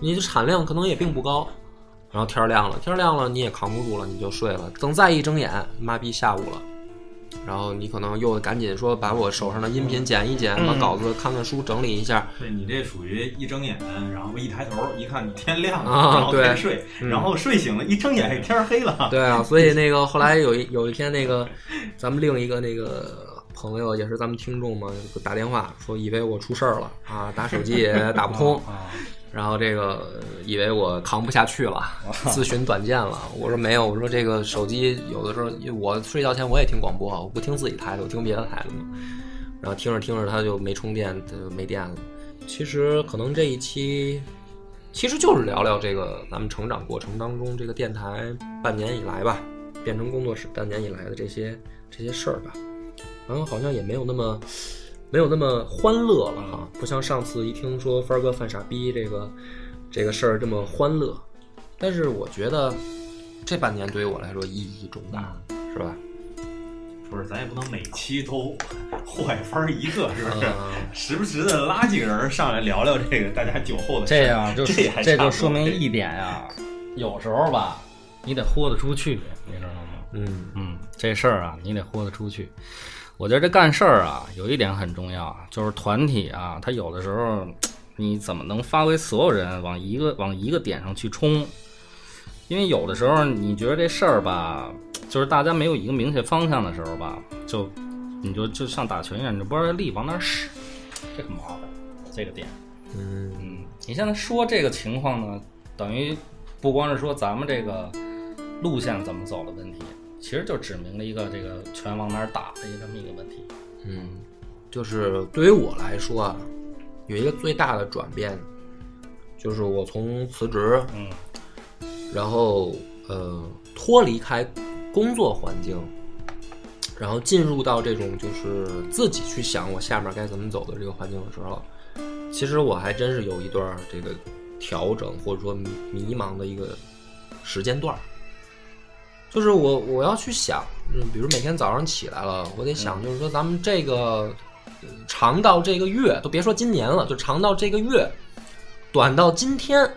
你的产量可能也并不高。然后天亮了，天亮了你也扛不住了，你就睡了。等再一睁眼，妈逼下午了。然后你可能又赶紧说把我手上的音频剪一剪，把稿子看看书整理一下。
对你这属于一睁眼，然后一抬头一看天亮了，
啊
然后睡，然后睡醒了，一睁眼天黑了。
对啊，所以那个后来有一有一天那个咱们另一个那个朋友也是咱们听众嘛，打电话说以为我出事儿了啊，打手机 也打不通。
啊，
然后这个以为我扛不下去了，自寻短见了。我说没有，我说这个手机有的时候，我睡觉前我也听广播，我不听自己台的，我听别的台的嘛。然后听着听着它就没充电，就没电了。其实可能这一期，其实就是聊聊这个咱们成长过程当中这个电台半年以来吧，变成工作室半年以来的这些这些事儿吧。然后好像也没有那么没有那么欢乐了哈，不像上次一听说帆儿哥犯傻逼这个这个事儿这么欢乐。但是我觉得这半年对于我来说意义重大，是吧？
不是，咱也不能每期都 坏番儿一个，是不是？
嗯
时不时的拉几个人上来聊聊这个大家酒后的事儿
这样就
这
就说明一点呀，有时候吧，你得豁得出去，你知道吗？
嗯
嗯，这事儿啊，你得豁得出去。我觉得这干事儿啊，有一点很重要，就是团体啊，它有的时候你怎么能发挥所有人往一个往一个点上去冲？因为有的时候你觉得这事儿吧，就是大家没有一个明确方向的时候吧，就你就就像打拳一样，你就不知道力往哪儿使，这很麻烦。这个点，
嗯
嗯，你现在说这个情况呢，等于不光是说咱们这个路线怎么走的问题，其实就指明了一个这个拳往哪儿打的一个这么一个问题。
嗯，就是对于我来说啊，有一个最大的转变，就是我从辞职，
嗯
然后呃脱离开工作环境，然后进入到这种就是自己去想我下面该怎么走的这个环境的时候，其实我还真是有一段这个调整或者说迷迷茫的一个时间段儿。就是我我要去想，嗯，比如每天早上起来了，我得想，就是说咱们这个呃长到这个月，都别说今年了，就长到这个月，短到今天，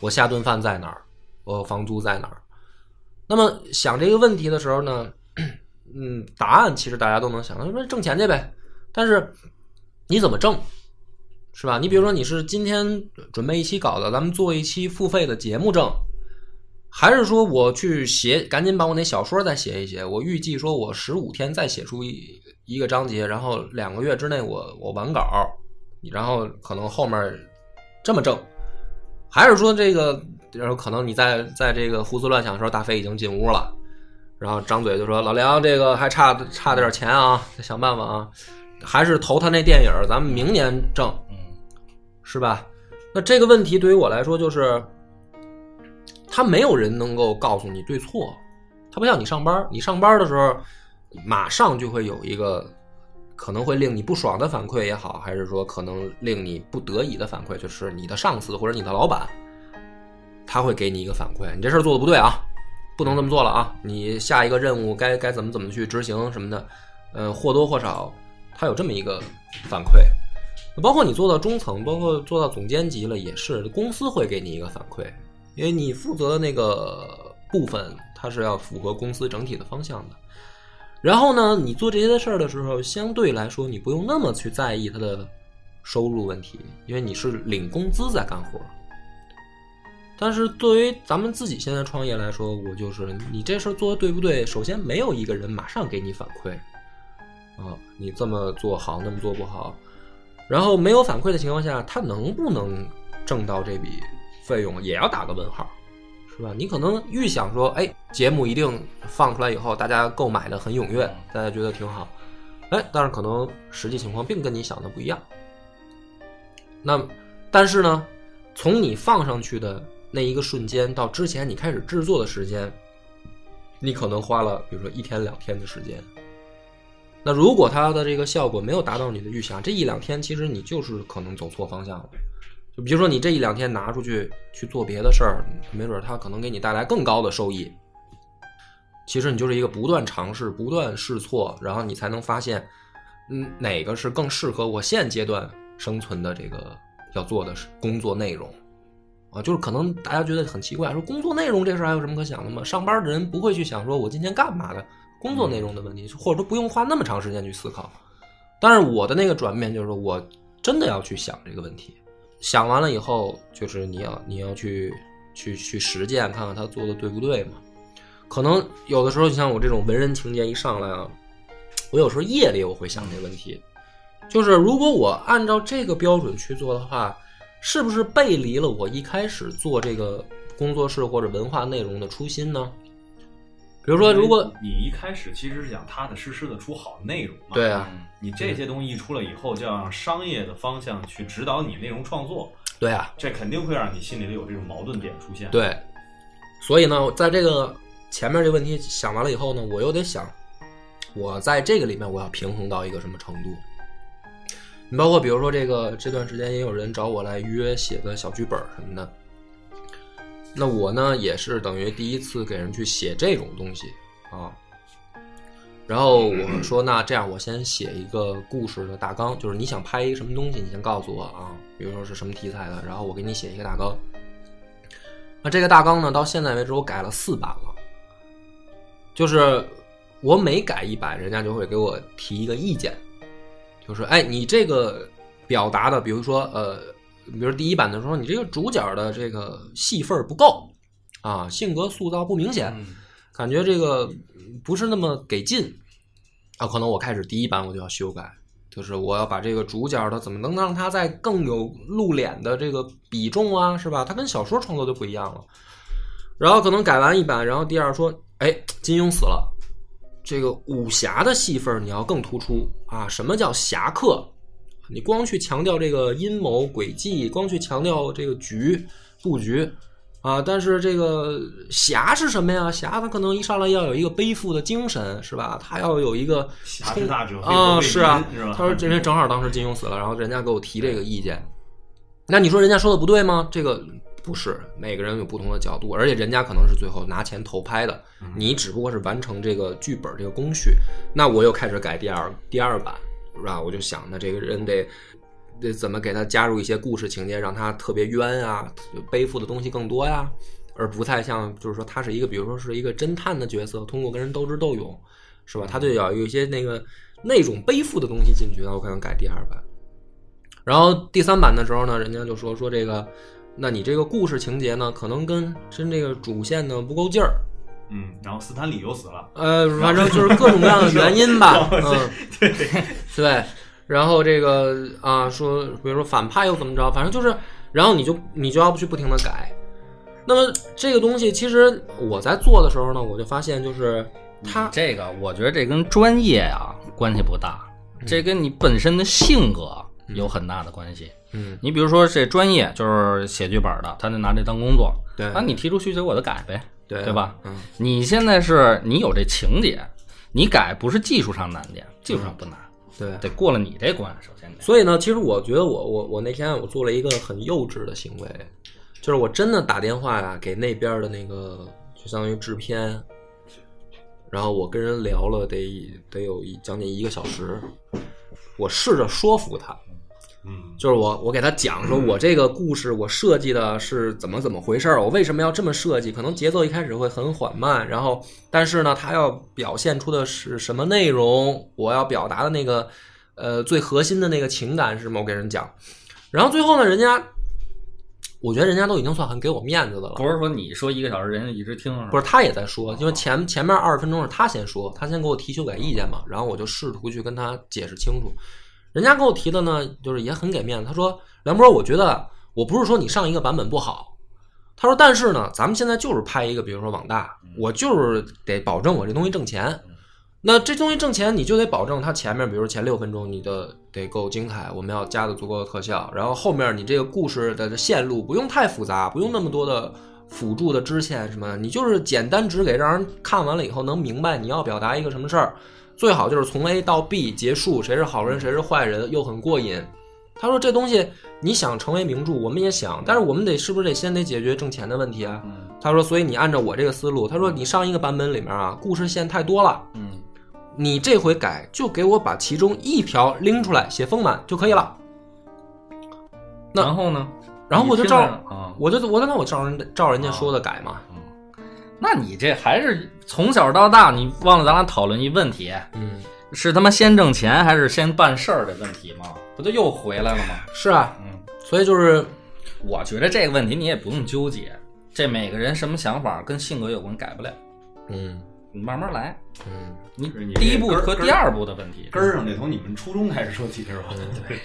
我下顿饭在哪儿，我房租在哪儿。那么想这个问题的时候呢，嗯，答案其实大家都能想到，说挣钱去呗。但是你怎么挣，是吧？你比如说你是今天准备一期稿子，咱们做一期付费的节目挣，还是说我去写，赶紧把我那小说再写一写？我预计说我十五天再写出一一个章节，然后两个月之内我我完稿，然后可能后面这么挣，还是说这个，然后可能你在在这个胡思乱想的时候，大飞已经进屋了，然后张嘴就说：“老梁，这个还差差点钱啊，再想办法啊，还是投他那电影，咱们明年挣，
嗯
是吧？”那这个问题对于我来说就是，他没有人能够告诉你对错，他不像你上班，你上班的时候，马上就会有一个可能会令你不爽的反馈也好，还是说可能令你不得已的反馈，就是你的上司或者你的老板，他会给你一个反馈，你这事儿做的不对啊，不能这么做了啊，你下一个任务该该怎么怎么去执行什么的，呃，或多或少他有这么一个反馈。包括你做到中层，包括做到总监级了，也是公司会给你一个反馈，因为你负责的那个部分，它是要符合公司整体的方向的。然后呢，你做这些事儿的时候，相对来说，你不用那么去在意他的收入问题，因为你是领工资在干活，但是对于咱们自己现在创业来说，我就是你这事儿做的对不对？首先没有一个人马上给你反馈，啊，你这么做好，那么做不好，然后没有反馈的情况下，他能不能挣到这笔费用，也要打个问号，是吧？你可能预想说，哎，节目一定放出来以后，大家购买的很踊跃，大家觉得挺好，哎，但是可能实际情况并跟你想的不一样。那但是呢，从你放上去的那一个瞬间到之前你开始制作的时间，你可能花了比如说一天两天的时间。那如果它的这个效果没有达到你的预想，这一两天其实你就是可能走错方向了。比如说你这一两天拿出去去做别的事儿，没准它可能给你带来更高的收益。其实你就是一个不断尝试、不断试错，然后你才能发现，嗯，哪个是更适合我现阶段生存的这个要做的工作内容。啊，就是可能大家觉得很奇怪，说工作内容这事儿还有什么可想的吗？上班的人不会去想说我今天干嘛的工作内容的问题，或者说不用花那么长时间去思考。但是我的那个转变就是说我真的要去想这个问题，想完了以后，就是你要你要去去去实践，看看他做的对不对嘛。可能有的时候，你像我这种文人情节一上来啊，我有时候夜里我会想这个问题，就是如果我按照这个标准去做的话。是不是背离了我一开始做这个工作室或者文化内容的初心呢？比如说，如果
你一开始其实是想踏踏实实的出好内容嘛，
对啊，
你这些东西一出来以后，就要让商业的方向去指导你内容创作，
对啊，
这肯定会让你心里头有这种矛盾点出现。
对，所以呢，在这个前面这个问题想完了以后呢，我又得想，我在这个里面我要平衡到一个什么程度？你包括比如说这个这段时间也有人找我来约写个小剧本什么的，那我呢也是等于第一次给人去写这种东西啊。然后我说那这样我先写一个故事的大纲，就是你想拍一个什么东西，你先告诉我啊，比如说是什么题材的，然后我给你写一个大纲。那这个大纲呢，到现在为止我改了四版了，就是我每改一版，人家就会给我提一个意见。就是哎，你这个表达的，比如说呃，比如第一版的时候，你这个主角的这个戏份不够啊，性格塑造不明显，感觉这个不是那么给劲啊。可能我开始第一版我就要修改，就是我要把这个主角的怎么能让他在更有露脸的这个比重啊，是吧？他跟小说创作就不一样了。然后可能改完一版，然后第二说，哎，金庸死了。这个武侠的戏份你要更突出啊！什么叫侠客？你光去强调这个阴谋诡计，光去强调这个局布局啊！但是这个侠是什么呀？侠他可能一上来要有一个背负的精神，是吧？他要有一个
侠之大者
啊，是啊，
他
说这人正好当时金庸死了，然后人家给我提这个意见，那你说人家说的不对吗？这个。不是每个人有不同的角度，而且人家可能是最后拿钱投拍的，你只不过是完成这个剧本这个工序。那我又开始改第二第二版，是吧？我就想，那这个人得得怎么给他加入一些故事情节，让他特别冤啊，背负的东西更多呀，而不太像就是说他是一个，比如说是一个侦探的角色，通过跟人斗智斗勇，是吧？他就要有一些那个那种背负的东西进去，那我可能改第二版。然后第三版的时候呢，人家就说说这个。那你这个故事情节呢，可能跟跟这个主线呢不够劲儿，
嗯，然后斯坦李又死了，
呃，反正就是各种各样的原因吧，嗯，对。对，然后这个啊说，比如说反派又怎么着，反正就是，然后你就你就要去不停的改。那么这个东西其实我在做的时候呢，我就发现就是他
这个，我觉得这跟专业啊关系不大，这跟你本身的性格有很大的关系。
嗯，
你比如说这专业就是写剧本的，他就拿这当工作。
对，
那你提出需求，我就改呗，
对
对吧？
嗯，
你现在是你有这情节，你改不是技术上难点，技术上不难，
对，
得过了你这关，首先得。
所以呢，其实我觉得我我我那天我做了一个很幼稚的行为，就是我真的打电话呀给那边的那个就相当于制片，然后我跟人聊了得得有一将近一个小时，我试着说服他。
嗯，
就是我，我给他讲说，我这个故事我设计的是怎么怎么回事儿，我为什么要这么设计？可能节奏一开始会很缓慢，然后，但是呢，他要表现出的是什么内容？我要表达的那个，呃，最核心的那个情感是什么？我给人讲，然后最后呢，人家我觉得人家都已经算很给我面子的了。
不是说你说一个小时，人家一直听是？
不是，他也在说，因为前前面二十分钟是他先说，他先给我提修改意见嘛，然后我就试图去跟他解释清楚。人家给我提的呢，就是也很给面子。他说：“梁波，我觉得我不是说你上一个版本不好，他说，但是呢，咱们现在就是拍一个，比如说网大，我就是得保证我这东西挣钱。那这东西挣钱，你就得保证它前面，比如前六分钟你的得够精彩，我们要加的足够的特效，然后后面你这个故事的线路不用太复杂，不用那么多的辅助的支线什么，你就是简单只给让人看完了以后能明白你要表达一个什么事儿，最好就是从 A 到 B 结束，谁是好人谁是坏人，又很过瘾。他说这东西你想成为名著，我们也想，但是我们得是不是得先得解决挣钱的问题啊？
嗯
他说，所以你按照我这个思路，他说你上一个版本里面啊，故事线太多了，
嗯，
你这回改就给我把其中一条拎出来写丰满就可以了。那
然后呢？
然后我就照，
啊，
我就我就那我照人照人家说的改嘛。
那你这还是从小到大，你忘了咱俩讨论一问题，
嗯，
是他妈先挣钱还是先办事儿的问题吗？不就又回来了吗？
是啊，
嗯，
所以就是
我觉得这个问题你也不用纠结，这每个人什么想法跟性格有关，改不了，
嗯
你慢慢来。
嗯，
你第一步和第二步的问题，
根儿上得从你们初中开始说起是吧？对，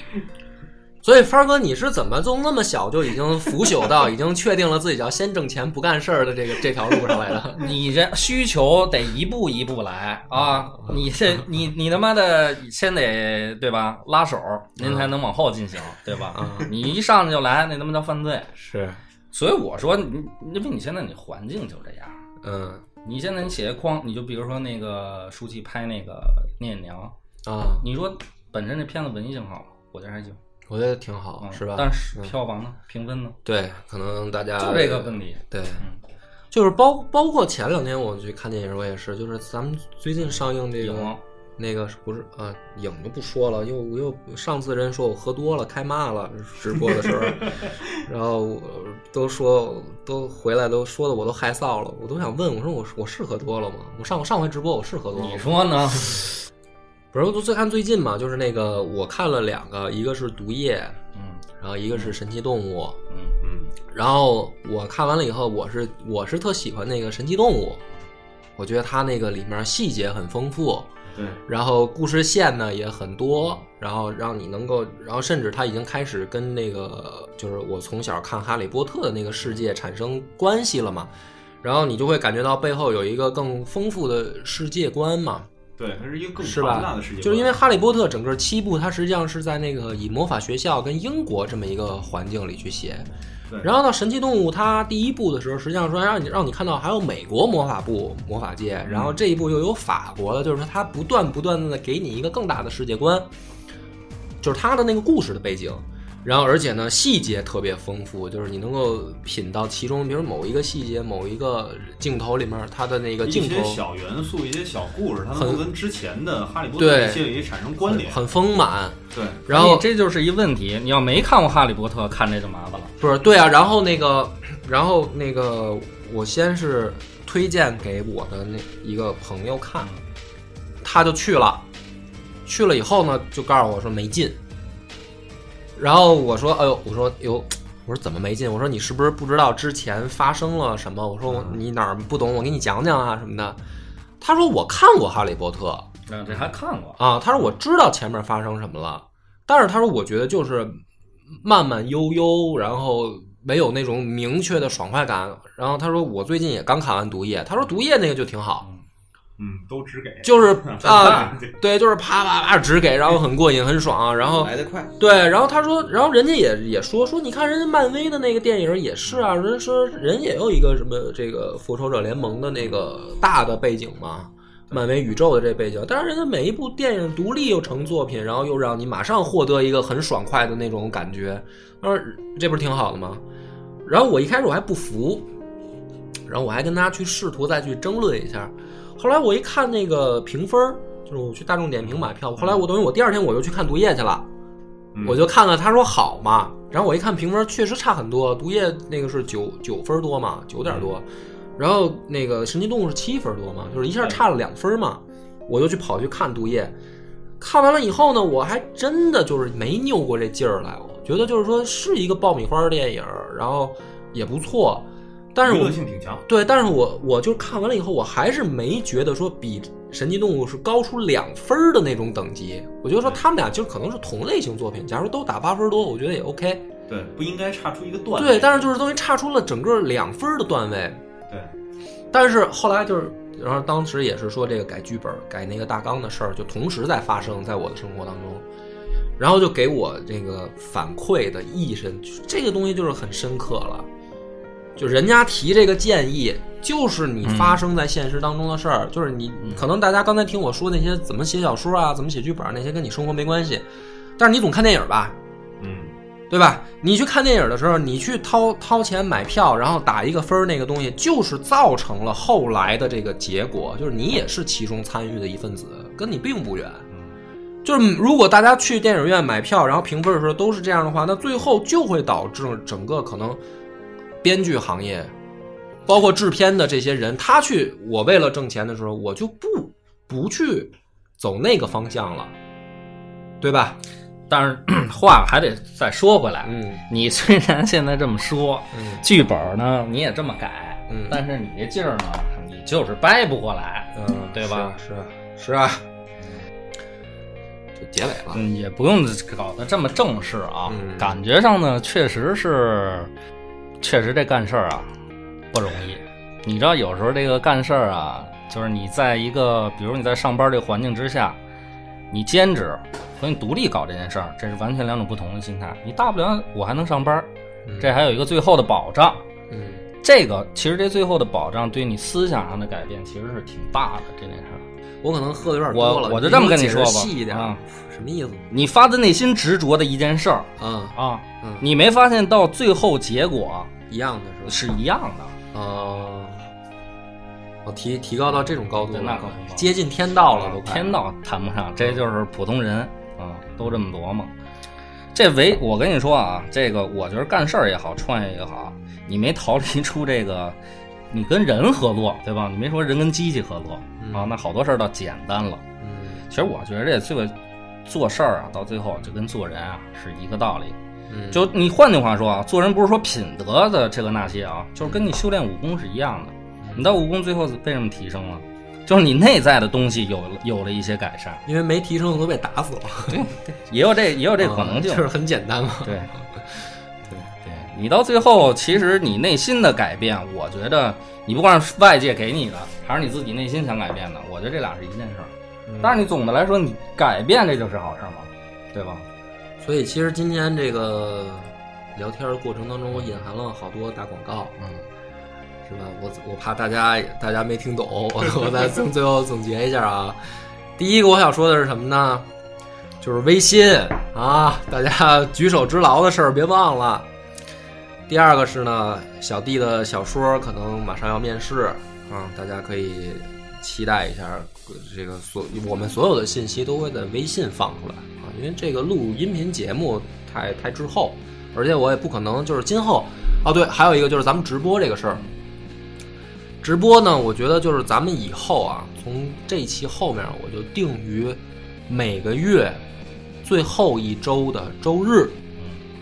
所以帆哥，你是怎么从那么小就已经腐朽到已经确定了自己要先挣钱不干事儿的这个这条路上来的？
你这需求得一步一步来啊！你这你你他妈的先得对吧？拉手，您才能往后进行，对吧？
啊
你一上去就来，那他妈叫犯罪。
是，
所以我说，你因为你现在你环境就这样，
嗯
你现在你写个框，你就比如说那个舒淇拍那个《聂隐娘》，
啊，
你说本身这片子文艺性好？我觉得还行，
我觉得挺好，
嗯，
是吧？
但是
嗯
票房呢，评分呢，
对，可能大家
就这个问题。
对，
嗯
就是包包括前两天我去看电影，我也是，就是咱们最近上映这个那个不是啊，影就不说了，又又上次人说我喝多了开骂了，直播的时候，然后我都说都回来都说的我都害臊了，我都想问我说我我是喝多了吗？我上上回直播我是喝多了吗，
你说呢？
不是，我就最看最近嘛，就是那个我看了两个，一个是毒液，
嗯
然后一个是神奇动物，
嗯。
嗯，
然后我看完了以后，我是我是特喜欢那个神奇动物，我觉得它那个里面细节很丰富，
对，
然后故事线呢也很多，然后让你能够，然后甚至它已经开始跟那个就是我从小看《哈利波特》的那个世界产生关系了嘛，然后你就会感觉到背后有一个更丰富的世界观嘛，
对，它是一个更庞大的世界观，？
就是因为《哈利波特》整个七部，它实际上是在那个以魔法学校跟英国这么一个环境里去写。
对
然后到《神奇动物》，它第一部的时候，实际上说让你让你看到还有美国魔法部魔法界，然后这一部又有法国的，就是说它不断不断的给你一个更大的世界观，就是它的那个故事的背景。然后，而且呢，细节特别丰富，就是你能够品到其中，比如某一个细节、某一个镜头里面，它的那个
一
镜头
些小元素、一些小故事，它能跟之前的《哈利波特》系列产生关联。
很丰满。
对，
然后
这就是一问题。你要没看过《哈利波特》，看这就麻烦了。
不是对啊，然后那个，然后那个，我先是推荐给我的那一个朋友看，他就去了，去了以后呢，就告诉我说没劲。然后我说，哎呦，我说哟，我说怎么没劲？我说你是不是不知道之前发生了什么？我说我你哪儿不懂，我给你讲讲啊什么的。他说我看过《哈利波特》，
嗯，这还看过。
啊，他说我知道前面发生什么了，但是他说我觉得就是慢慢悠悠，然后没有那种明确的爽快感。然后他说我最近也刚看完《毒液》，他说《毒液》那个就挺好，
嗯，都只给，
就是 啊，
对
对，就是啪啪啪只给，然后很过瘾，很爽。然后
来得快，
对，然后他说，然后人家也也说说，你看人家漫威的那个电影也是啊，人家说人也有一个什么这个复仇者联盟的那个大的背景嘛，漫威宇宙的这背景，但是人家每一部电影独立又成作品，然后又让你马上获得一个很爽快的那种感觉，他说这不是挺好的吗？然后我一开始我还不服，然后我还跟他去试图再去争论一下，后来我一看那个评分儿，就是我去大众点评买票，后来我等于我第二天我就去看《毒液》去了。
嗯。
我就看看他说好嘛，然后我一看评分确实差很多，毒液那个是九九分多嘛，九点多，然后那个神奇动物是七分多嘛，就是一下差了两分嘛，我就去跑去看毒液，看完了以后呢，我还真的就是没拗过这劲儿来，我觉得就是说是一个爆米花电影，然后也不错，但是
娱
我
乐性挺强。
对，但是我我就看完了以后，我还是没觉得说比《神奇动物》是高出两分儿的那种等级。我觉得说他们俩就可能是同类型作品，假如都打八分多，我觉得也 OK。
对，不应该差出一个段位。
对，但是就是东西差出了整个两分的段位。
对，
但是后来就是，然后当时也是说这个改剧本、改那个大纲的事儿，就同时在发生在我的生活当中，然后就给我这个反馈的意深，这个东西就是很深刻了。就人家提这个建议，就是你发生在现实当中的事儿，就是你可能大家刚才听我说那些怎么写小说啊，怎么写剧本那些跟你生活没关系，但是你总看电影吧，
嗯，
对吧？你去看电影的时候，你去掏掏钱买票，然后打一个分儿，那个东西就是造成了后来的这个结果，就是你也是其中参与的一份子，跟你并不远。就是如果大家去电影院买票，然后评分的时候都是这样的话，那最后就会导致整个可能编剧行业，包括制片的这些人，他去我为了挣钱的时候，我就不不去走那个方向了，对吧？
但是 话还得再说回来，
嗯
你虽然现在这么说，
嗯
剧本呢你也这么改，
嗯
但是你这劲儿呢，你就是掰不过来，
嗯，
对吧？
是啊是啊，是啊，就结尾了。
嗯，也不用搞得这么正式啊。
嗯
感觉上呢，确实是，确实这干事儿啊不容易。你知道，有时候这个干事儿啊，就是你在一个，比如你在上班这个环境之下，你兼职和你独立搞这件事儿，这是完全两种不同的心态。你大不了我还能上班，
嗯
这还有一个最后的保障。
嗯
这个其实这最后的保障对你思想上的改变其实是挺大的这件事儿。
我可能喝的有点多了，
我我就这么跟你说吧
细一点
啊，
什么意思？
你发自内心执着的一件事儿
啊，
啊，
嗯
你没发现到最后结果
一样的是吧？
是一样的。
哦，我提提高到这种高度了
那可不，
接近天道了都快。
天道谈不上，这就是普通人啊，都这么琢磨。这唯我跟你说啊，这个我觉得干事儿也好，创业也好，你没逃离出这个，你跟人合作，对吧？你没说人跟机器合作啊，那好多事儿倒简单了。
嗯
其实我觉得这这个做事儿啊，到最后就跟做人啊是一个道理。
嗯，
就你换句话说啊，做人不是说品德的这个那些啊，就是跟你修炼武功是一样的。你到武功最后为什么提升了？就是你内在的东西有了有了一些改善，
因为没提升都被打死了，对
也有这也有这可能性。
啊就是很简单嘛。
对，对对，你到最后，其实你内心的改变，我觉得你不管是外界给你的，还是你自己内心想改变的，我觉得这俩是一件事儿。
嗯
但是你总的来说，你改变这就是好事儿嘛，对吧？
所以其实今天这个聊天的过程当中，我隐含了好多打广告，
嗯，
是吧？我我怕大家大家没听懂，我我再总最后总结一下啊。第一个我想说的是什么呢？就是微信啊，大家举手之劳的事儿别忘了。第二个是呢，小弟的小说可能马上要面试啊，大家可以期待一下。这个所我们所有的信息都会在微信放出来啊，因为这个录音频节目太太滞后，而且我也不可能就是今后哦对，还有一个就是咱们直播这个事儿。直播呢，我觉得就是咱们以后啊，从这一期后面我就定于每个月最后一周的周日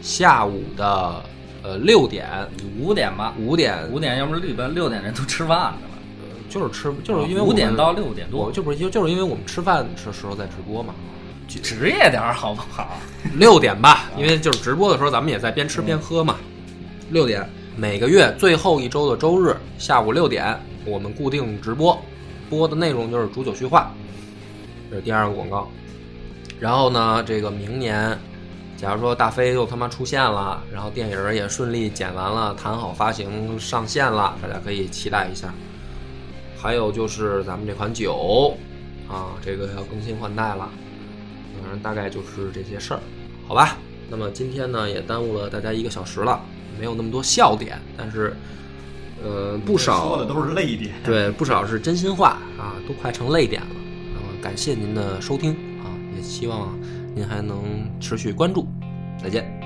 下午的呃六点
你五点吧，
五点
五点，要不是一般六点人都吃饭去了，
就是吃就是因为我
五点到六点多，
我就不是就就是因为我们吃饭的时候在直播嘛，
职业点儿好不好？
六点吧，因为就是直播的时候咱们也在边吃边喝嘛。六点，每个月最后一周的周日下午六点，我们固定直播，播的内容就是煮酒叙话，这是第二个广告。然后呢，这个明年，假如说大飞又他妈出现了，然后电影也顺利剪完了，谈好发行上线了，大家可以期待一下。还有就是咱们这款酒啊，这个要更新换代了。反正大概就是这些事儿，好吧？那么今天呢，也耽误了大家一个小时了，没有那么多笑点，但是，呃，不少
说的都是泪点。
对，不少是真心话啊，都快成泪点了。那么感谢您的收听啊，也希望您还能持续关注，再见。